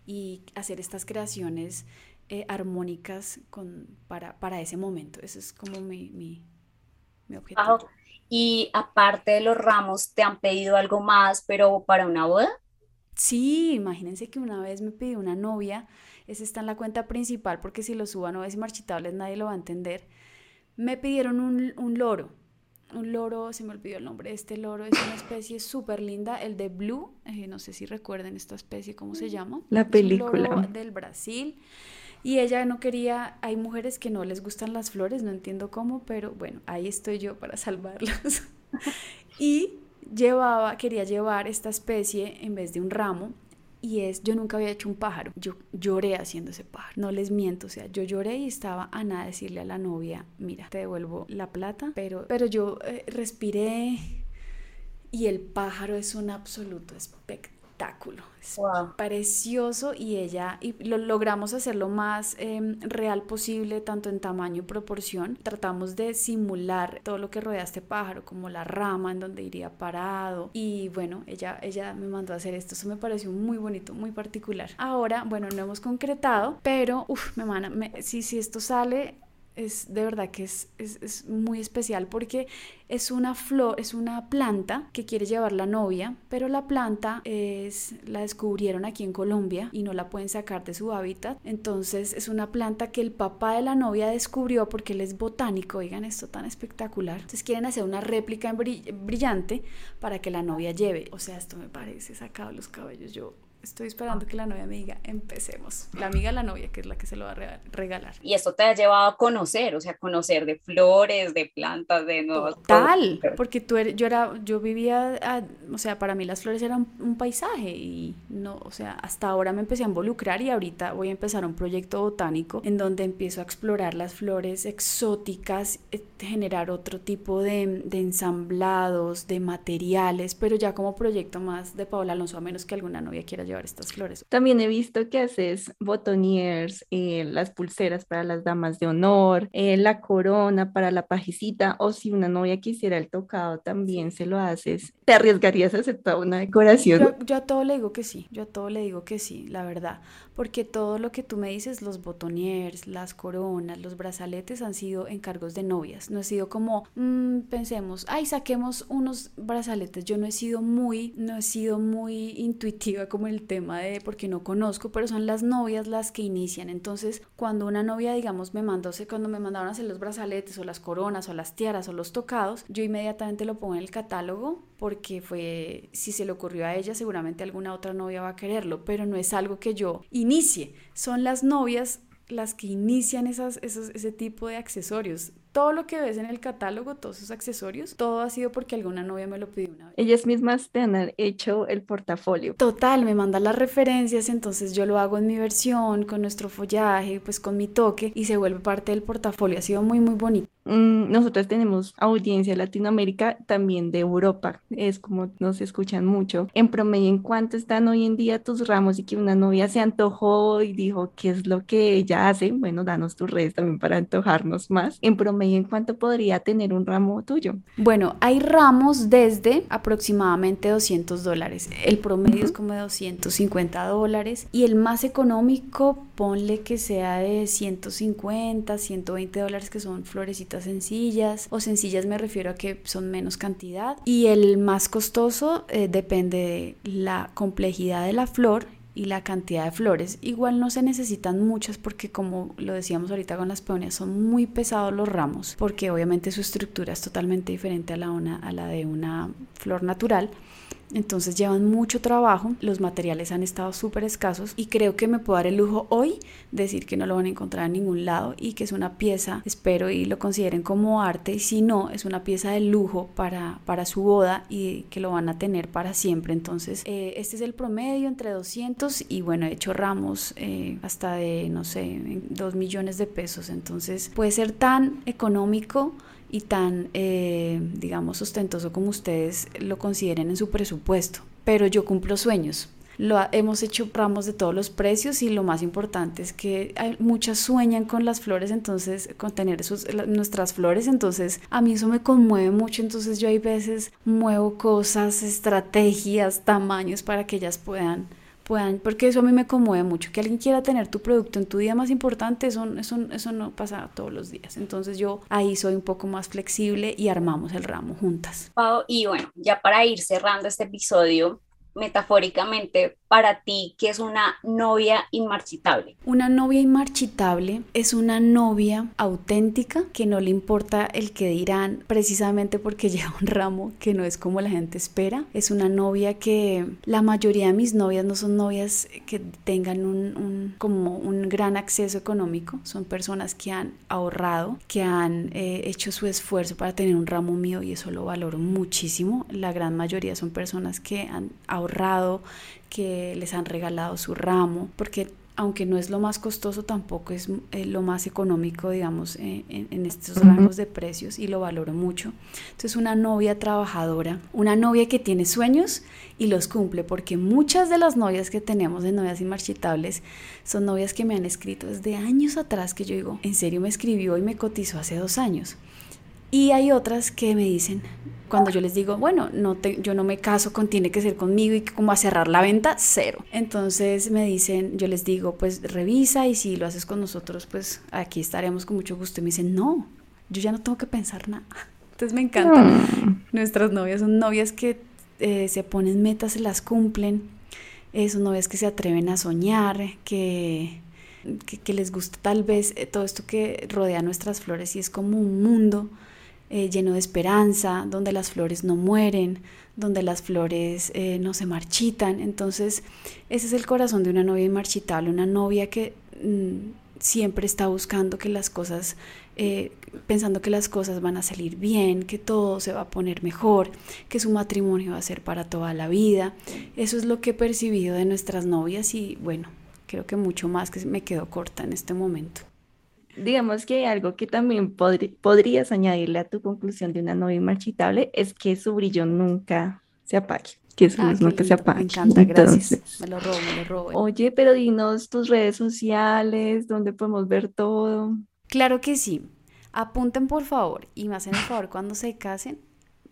y hacer estas creaciones eh, armónicas con, para, para ese momento, eso es como mi, mi, mi objetivo. Y aparte de los ramos, ¿te han pedido algo más, pero para una boda? Sí, imagínense que una vez me pidió una novia, ese está en la cuenta principal porque si lo subo a novias y marchitables nadie lo va a entender. Me pidieron un, un loro, un loro, se me olvidó el nombre de este loro, es una especie súper linda, el de Blue, eh, no sé si recuerden esta especie, ¿cómo se llama? La película. del Brasil. Y ella no quería, hay mujeres que no les gustan las flores, no entiendo cómo, pero bueno, ahí estoy yo para salvarlas. y llevaba, quería llevar esta especie en vez de un ramo y es, yo nunca había hecho un pájaro, yo lloré haciendo ese pájaro, no les miento, o sea, yo lloré y estaba a nada decirle a la novia, mira, te devuelvo la plata, pero, pero yo eh, respiré y el pájaro es un absoluto espectáculo espectáculo. Es precioso y ella, y lo logramos hacer lo más em, real posible, tanto en tamaño y proporción. Tratamos de simular todo lo que rodea a este pájaro, como la rama en donde iría parado. Y bueno, ella, ella me mandó a hacer esto. Eso me pareció muy bonito, muy particular. Ahora, bueno, no hemos concretado, pero, uff, me manda, si, si esto sale, es de verdad que es, es, muy especial porque es una flor, es una planta que quiere llevar la novia, pero la planta es, la descubrieron aquí en Colombia y no la pueden sacar de su hábitat. Entonces es una planta que el papá de la novia descubrió porque él es botánico, oigan esto tan espectacular. Entonces quieren hacer una réplica brillante para que la novia lleve. O sea, esto me parece sacado los cabellos. Yo Estoy esperando que la novia me diga, empecemos. La amiga la novia, que es la que se lo va a regalar. Y esto te ha llevado a conocer, o sea, conocer de flores, de plantas, de nuevos. Tal, porque tú eres, yo era, yo vivía, o sea, para mí las flores eran un paisaje y no, o sea, hasta ahora me empecé a involucrar y ahorita voy a empezar un proyecto botánico en donde empiezo a explorar las flores exóticas, eh, generar otro tipo de, de ensamblados, de materiales, pero ya como proyecto más de Paola Alonso, a menos que alguna novia quiera llevar estas flores. También he visto que haces botoniers, eh, las pulseras para las damas de honor, eh, la corona para la pajecita, o si una novia quisiera el tocado, también se lo haces. ¿Te arriesgarías a aceptar una decoración? Yo, yo a todo le digo que sí, yo a todo le digo que sí, la verdad, porque todo lo que tú me dices, los botoniers, las coronas, los brazaletes han sido encargos de novias, no ha sido como, mm, pensemos, ay, saquemos unos brazaletes, yo no he sido muy, no he sido muy intuitiva como el tema de porque no conozco, pero son las novias las que inician. Entonces, cuando una novia, digamos, me mandó, cuando me mandaron a hacer los brazaletes o las coronas o las tiaras o los tocados, yo inmediatamente lo pongo en el catálogo porque fue, si se le ocurrió a ella, seguramente alguna otra novia va a quererlo, pero no es algo que yo inicie. Son las novias las que inician esas, ese tipo de accesorios. Todo lo que ves en el catálogo, todos esos accesorios, todo ha sido porque alguna novia me lo pidió una vez. Ellas mismas te han hecho el portafolio. Total, me mandan las referencias, entonces yo lo hago en mi versión, con nuestro follaje, pues con mi toque y se vuelve parte del portafolio. Ha sido muy, muy bonito. Mm, nosotros tenemos audiencia Latinoamérica, también de Europa, es como nos escuchan mucho. En promedio, ¿en cuánto están hoy en día tus ramos y que una novia se antojó y dijo qué es lo que ella hace? Bueno, danos tus redes también para antojarnos más. En promedio, ¿en cuánto podría tener un ramo tuyo? Bueno, hay ramos desde aproximadamente 200 dólares. El promedio es como de 250 dólares y el más económico, ponle que sea de 150, 120 dólares, que son florecitas sencillas o sencillas me refiero a que son menos cantidad y el más costoso eh, depende de la complejidad de la flor y la cantidad de flores. Igual no se necesitan muchas porque como lo decíamos ahorita con las peonias son muy pesados los ramos porque obviamente su estructura es totalmente diferente a la, una, a la de una flor natural. Entonces llevan mucho trabajo, los materiales han estado súper escasos y creo que me puedo dar el lujo hoy de decir que no lo van a encontrar en ningún lado y que es una pieza, espero y lo consideren como arte, y si no, es una pieza de lujo para, para su boda y que lo van a tener para siempre. Entonces, eh, este es el promedio entre 200 y bueno, he hecho ramos eh, hasta de, no sé, 2 millones de pesos. Entonces, puede ser tan económico y tan, eh, digamos, ostentoso como ustedes lo consideren en su presupuesto. Pero yo cumplo sueños. Lo hemos hecho ramos de todos los precios y lo más importante es que hay, muchas sueñan con las flores, entonces con tener esos, nuestras flores, entonces a mí eso me conmueve mucho, entonces yo hay veces muevo cosas, estrategias, tamaños para que ellas puedan porque eso a mí me conmueve mucho, que alguien quiera tener tu producto en tu día más importante, eso, eso, eso no pasa todos los días. Entonces yo ahí soy un poco más flexible y armamos el ramo juntas. Pau, y bueno, ya para ir cerrando este episodio, metafóricamente para ti que es una novia inmarchitable? Una novia inmarchitable es una novia auténtica que no le importa el que dirán precisamente porque lleva un ramo que no es como la gente espera. Es una novia que la mayoría de mis novias no son novias que tengan un, como un gran acceso económico, son personas que han ahorrado, que han eh, hecho su esfuerzo para tener un ramo mío y eso lo valoro muchísimo. La gran mayoría son personas que han ahorrado, que les han regalado su ramo, porque aunque no es lo más costoso, tampoco es eh, lo más económico, digamos, eh, en, estos rangos de precios y lo valoro mucho. Entonces, una novia trabajadora, una novia que tiene sueños y los cumple, porque muchas de las novias que tenemos de novias inmarchitables son novias que me han escrito desde años atrás, que yo digo, en serio me escribió y me cotizó hace dos años. Y hay otras que me dicen, cuando yo les digo, bueno, no te, yo no me caso con, tiene que ser conmigo y como a cerrar la venta, cero. Entonces me dicen, yo les digo, pues revisa y si lo haces con nosotros, pues aquí estaremos con mucho gusto. Y me dicen, no, yo ya no tengo que pensar nada. Entonces me encanta. Mm. Nuestras novias son novias que eh, se ponen metas, se las cumplen. Eh, son novias que se atreven a soñar, que, que, que les gusta tal vez eh, todo esto que rodea nuestras flores y es como un mundo eh, lleno de esperanza, donde las flores no mueren, donde las flores eh, no se marchitan. Entonces, ese es el corazón de una novia inmarchitable, una novia que mm, siempre está buscando que las cosas, eh, pensando que las cosas van a salir bien, que todo se va a poner mejor, que su matrimonio va a ser para toda la vida. Eso es lo que he percibido de nuestras novias y bueno, creo que mucho más que me quedo corta en este momento. Digamos que algo que también podrías añadirle a tu conclusión de una novia inmarchitable es que su brillo nunca se apague que su ah, nunca se apague. Me encanta, gracias. Me lo robo, me lo robo. Oye, pero dinos tus redes sociales, donde podemos ver todo. Claro que sí. Apunten por favor y me hacen el favor cuando se casen,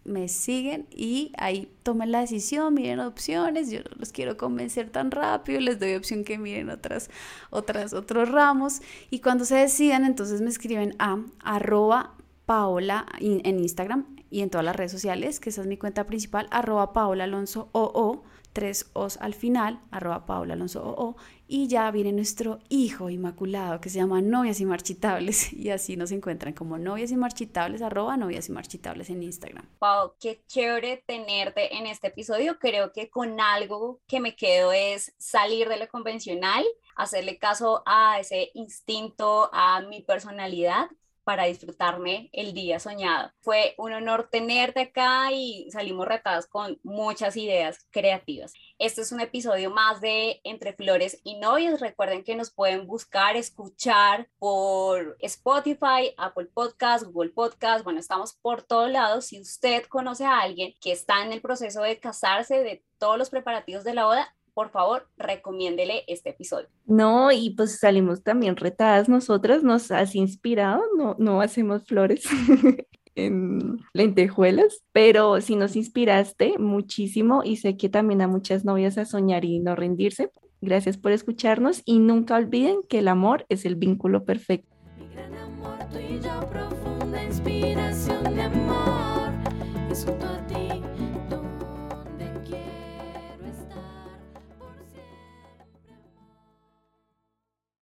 me siguen y ahí tomen la decisión, miren opciones, yo no los quiero convencer tan rápido, les doy opción que miren otras, otras, otros ramos. Y cuando se decidan entonces me escriben a arroba paola en Instagram y en todas las redes sociales, que esa es mi cuenta principal, arroba paola alonso o tres os al final, arroba paola alonso o y ya viene nuestro hijo inmaculado que se llama Novias y Marchitables y así nos encuentran como Novias y Marchitables, arroba Novias y Marchitables en Instagram. Wow, qué chévere tenerte en este episodio. Creo que con algo que me quedo es salir de lo convencional, hacerle caso a ese instinto, a mi personalidad para disfrutarme el día soñado. Fue un honor tenerte acá y salimos retadas con muchas ideas creativas. Este es un episodio más de Entre Flores y Novias. Recuerden que nos pueden buscar, escuchar por Spotify, Apple Podcast, Google Podcast. Bueno, estamos por todos lados. Si usted conoce a alguien que está en el proceso de casarse, de todos los preparativos de la boda, por favor, recomiéndele este episodio. No, y pues salimos también retadas nosotras, nos has inspirado, no, no hacemos flores en lentejuelas, pero sí nos inspiraste muchísimo y sé que también a muchas novias a soñar y no rendirse. Gracias por escucharnos y nunca olviden que el amor es el vínculo perfecto. Mi gran amor, tú y yo, profunda inspiración de amor.